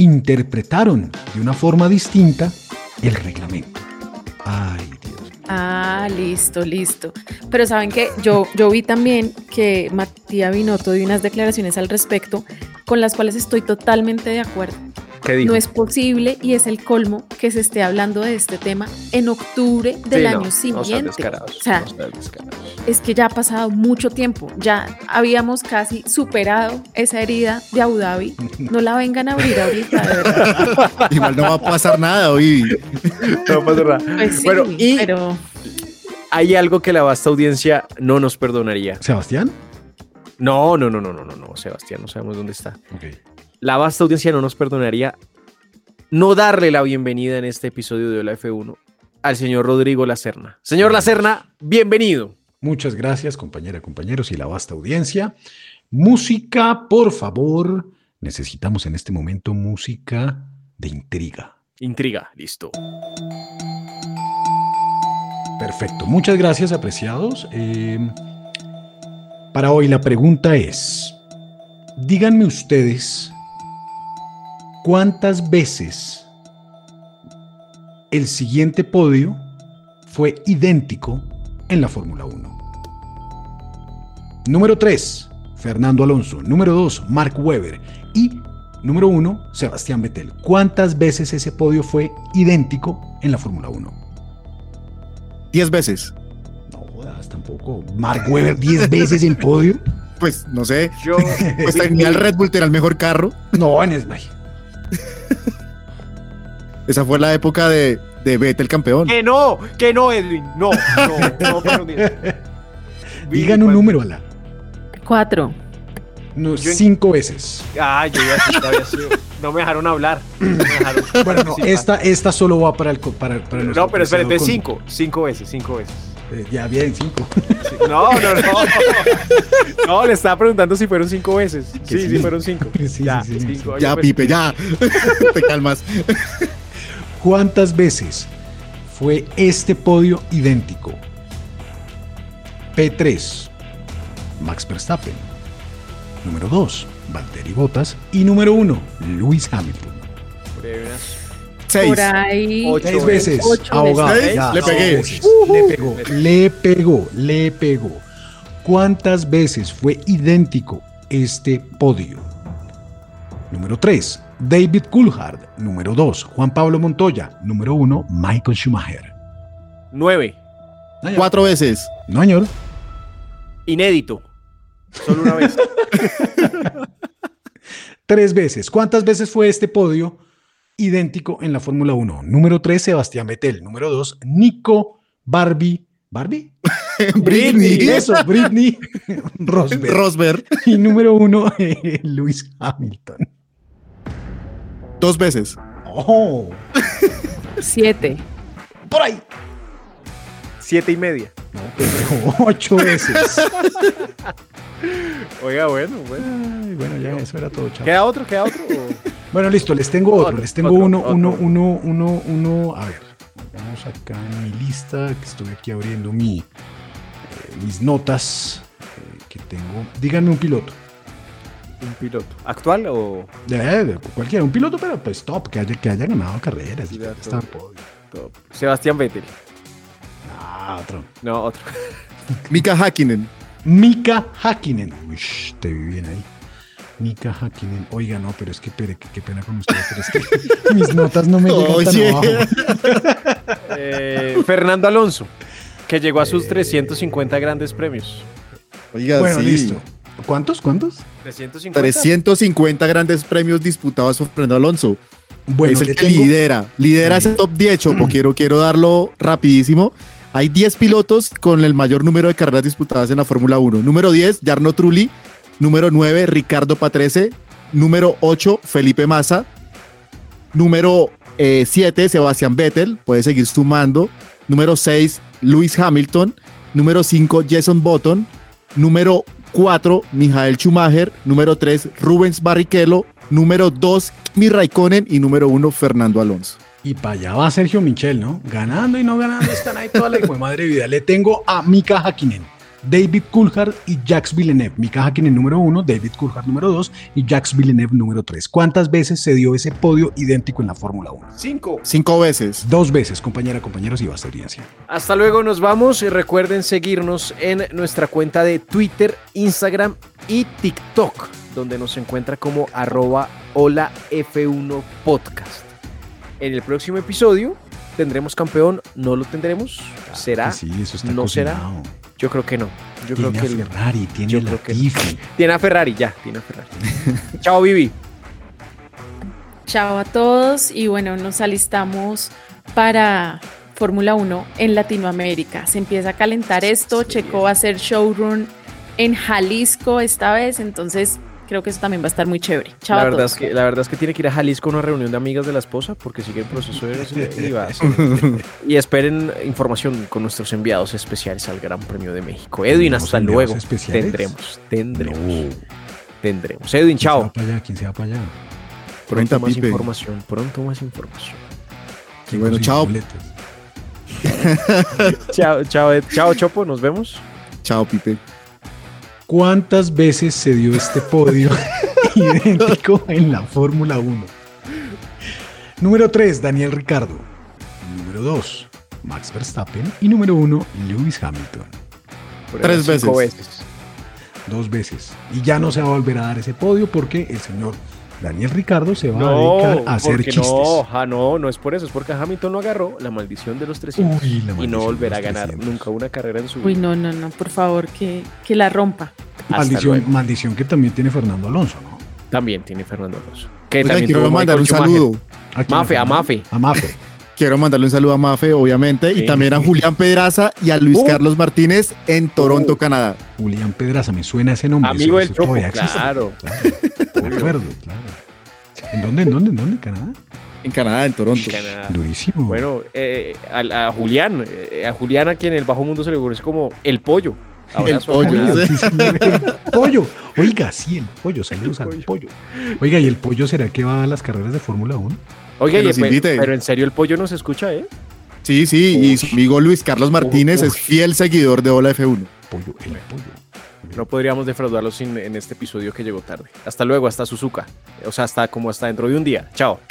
interpretaron de una forma distinta el reglamento. Ay, Dios. Ah, listo, listo. Pero saben que yo, yo vi también que Matías Binotto dio unas declaraciones al respecto con las cuales estoy totalmente de acuerdo. ¿Qué dijo? No es posible y es el colmo que se esté hablando de este tema en octubre del Sí, año no siguiente. o sea, no es que ya ha pasado mucho tiempo. Ya habíamos casi superado esa herida de Abu Dhabi. No la vengan a abrir ahorita, de verdad. Igual no va a pasar nada hoy. No pasa nada. Pues sí, Bueno, y pero hay algo que la vasta audiencia no nos perdonaría. Sebastián. No, no, no, no, no, no, no, Sebastián, no sabemos dónde está. Ok. La vasta audiencia no nos perdonaría no darle la bienvenida en este episodio de Hola F1 al señor Rodrigo Lacerna. Señor Lacerna, bienvenido. Muchas gracias, compañera, compañeros y la vasta audiencia. Música, por favor. Necesitamos en este momento música de intriga. Intriga, listo. Perfecto. Muchas gracias, apreciados. Eh, para hoy la pregunta es, díganme ustedes cuántas veces el siguiente podio fue idéntico en la Fórmula 1. Número 3, Fernando Alonso. Número 2, Mark Webber. Y número 1, Sebastián Vettel. ¿Cuántas veces ese podio fue idéntico en la Fórmula 1? Diez veces. No jodas, tampoco. Mark Webber 10 veces en podio. Pues no sé. Yo, Pues tenía el Red Bull, era el mejor carro. No, en Esbay. Esa fue la época de, de Vettel campeón. que no, que no, Edwin, no, no, no, mira. Digan un número, Ala. cuatro. No, Yo en- cinco veces. Ah, yo ya, ya había sido. No me dejaron hablar. No, me dejaron. Bueno, no, esta, esta solo va para el para, para nuestro No, pero espérate, cinco, cinco veces, cinco veces. Eh, ya bien, cinco. Sí, No, no, no. No, le estaba preguntando si fueron cinco veces. Sí, sí, sí. fueron cinco. Sí, ya, sí, sí, cinco. Ya, Oye, Pipe, ya. Te calmas. ¿Cuántas veces fue este podio idéntico? P3, Max Verstappen. Número 2, Valtteri Bottas. Y número 1, Lewis Hamilton. Seis. Por ahí. Ocho Seis veces. Ocho ahogado. veces. Ya, Le pegué. veces. Le pegó, le pegó, le pegó. ¿Cuántas veces fue idéntico este podio? Número 3, David Coulthard. Número 2, Juan Pablo Montoya. Número 1, Michael Schumacher. Nueve. No, señor. Cuatro veces. No, señor. Inédito. Solo una vez. Tres veces. ¿Cuántas veces fue este podio idéntico en la Fórmula 1? Número 3, Sebastián Vettel. Número 2, Nico Barbie. ¿Barbie? Britney. Eso, Britney Rosberg. Rosberg. y número 1, Lewis Hamilton. Dos veces. Oh, Siete. por ahí. Siete y media. No, pero ocho veces. Oiga, bueno, bueno. Ay, bueno, ya eso era todo, chao. ¿Queda otro? ¿Queda otro? Bueno, listo, les tengo otro. Otro, les tengo otro, uno, otro. uno, uno, uno, uno. A ver, vamos acá en mi lista, que estoy aquí abriendo mi, eh, mis notas eh, que tengo. Díganme un piloto. ¿Un piloto? ¿Actual o de cualquiera, un piloto, pero pues top, que haya, que haya ganado carreras. y top? Sebastián Vettel. Ah, otro. No, otro. Mika Hakkinen. Mika Hakkinen. Ush, te vi bien ahí. Mika Hakkinen. Oiga, no, pero es que pere, qué, qué pena con ustedes, pero es que mis notas no me llegan tan abajo. Eh, Fernando Alonso, que llegó a sus 350 grandes premios. Oiga, Bueno, sí. listo. ¿Cuántos? ¿Cuántos? 350. 350 grandes premios disputados por Fernando Alonso. Bueno, es el que tengo- lidera. Lidera ese top 10, Chopo. Quiero, quiero darlo rapidísimo. Hay 10 pilotos con el mayor número de carreras disputadas en la Fórmula 1. Número 10, Jarno Trulli. Número 9, Ricardo Patrese. Número 8, Felipe Massa. Número 7, Sebastián Vettel. Puede seguir sumando. Número 6, Lewis Hamilton. Número 5, Jason Button. Número 4, Michael Schumacher. Número 3, Rubens Barrichello. Número 2, Kimi Raikkonen. Y número 1, Fernando Alonso. Y para allá va Sergio Michel, ¿no? Ganando y no ganando están ahí toda la hijo de madre vida. Le tengo a Mika Hakkinen. David Coulthard y Jacques Villeneuve. Mika Hakkinen número uno, David Coulthard número dos y Jacques Villeneuve número tres. ¿Cuántas veces se dio ese podio idéntico en la Fórmula 1? Cinco. Cinco veces. Dos veces, compañera, compañeros, y basta audiencia. Hasta luego, nos vamos y recuerden seguirnos en nuestra cuenta de Twitter, Instagram y TikTok, donde nos encuentra como arroba hola F1 podcast. En el próximo episodio tendremos campeón, no lo tendremos, será, Sí, eso está no será. yo creo que no, yo tiene creo que a el- Ferrari, tiene yo a creo que- Latifi. tiene a Ferrari, ya, tiene a Ferrari. Chao, Vivi. Chao a todos y bueno, nos alistamos para Fórmula 1 en Latinoamérica. Se empieza a calentar esto, Checo va a hacer showrun en Jalisco esta vez, entonces creo que eso también va a estar muy chévere. Chao La a verdad, todos. es que, la verdad es que tiene que ir a Jalisco a una reunión de amigas de la esposa porque sigue el proceso de y va a ser- Y esperen información con nuestros enviados especiales al Gran Premio de México. Edwin, ¿Tenemos hasta luego. especiales? Tendremos, tendremos, No. tendremos. Edwin, ¿Quién se va chao. para allá? ¿Quién se va para allá? Pronto Cuenta, más Pipe. información, pronto más información. Y bueno, Consiguió chao. Chao, chao, chao, Chopo, nos vemos. Chao, Pipe. ¿Cuántas veces se dio este podio idéntico en la Fórmula 1? Número 3, Daniel Ricardo. Número 2, Max Verstappen. Y número 1, Lewis Hamilton. Tres veces. veces. Dos veces. Y ya no se va a volver a dar ese podio porque el señor Daniel Ricardo se va a dedicar a hacer porque chistes. no, ja, no, no es por eso, es porque Hamilton no agarró la maldición de los 300 Uy, la y no volverá a ganar 300. nunca una carrera en su Uy, vida. no, no, no, por favor, que, que la rompa. Maldición, maldición que también tiene Fernando Alonso, ¿no? También tiene Fernando Alonso. Que Oiga, también quiero mandar un saludo. Mafe, a? Mafe. A Mafe. Quiero mandarle un saludo a Mafe, obviamente, Sí. y también a Julián Pedraza y a Luis Uh. Carlos Martínez en Toronto, Uh. Canadá. Julián Pedraza, me suena ese nombre. Amigo del Chopo, claro. Claro, de acuerdo, claro. ¿En dónde, en dónde, en dónde? ¿Canadá? En Canadá, en Toronto. Canadá. Durísimo. Bueno, eh, a, a Julián, eh, a Julián a quien en el bajo mundo se le conoce como el pollo. A pollo. ¿sí? Sí, el pollo. Oiga, sí, el pollo. Saludos al pollo. pollo. Oiga, ¿y el pollo será que va a las carreras de Fórmula 1? Oiga, Que y nos pe- invite. pero en serio el pollo nos escucha, ¿eh? Sí, sí, y su amigo Luis Carlos Martínez Uy. es fiel seguidor de Hola F1. Pollo, el pollo. No podríamos defraudarlo sin, en este episodio que llegó tarde. Hasta luego, hasta Suzuka. O sea, hasta como hasta dentro de un día. Chao.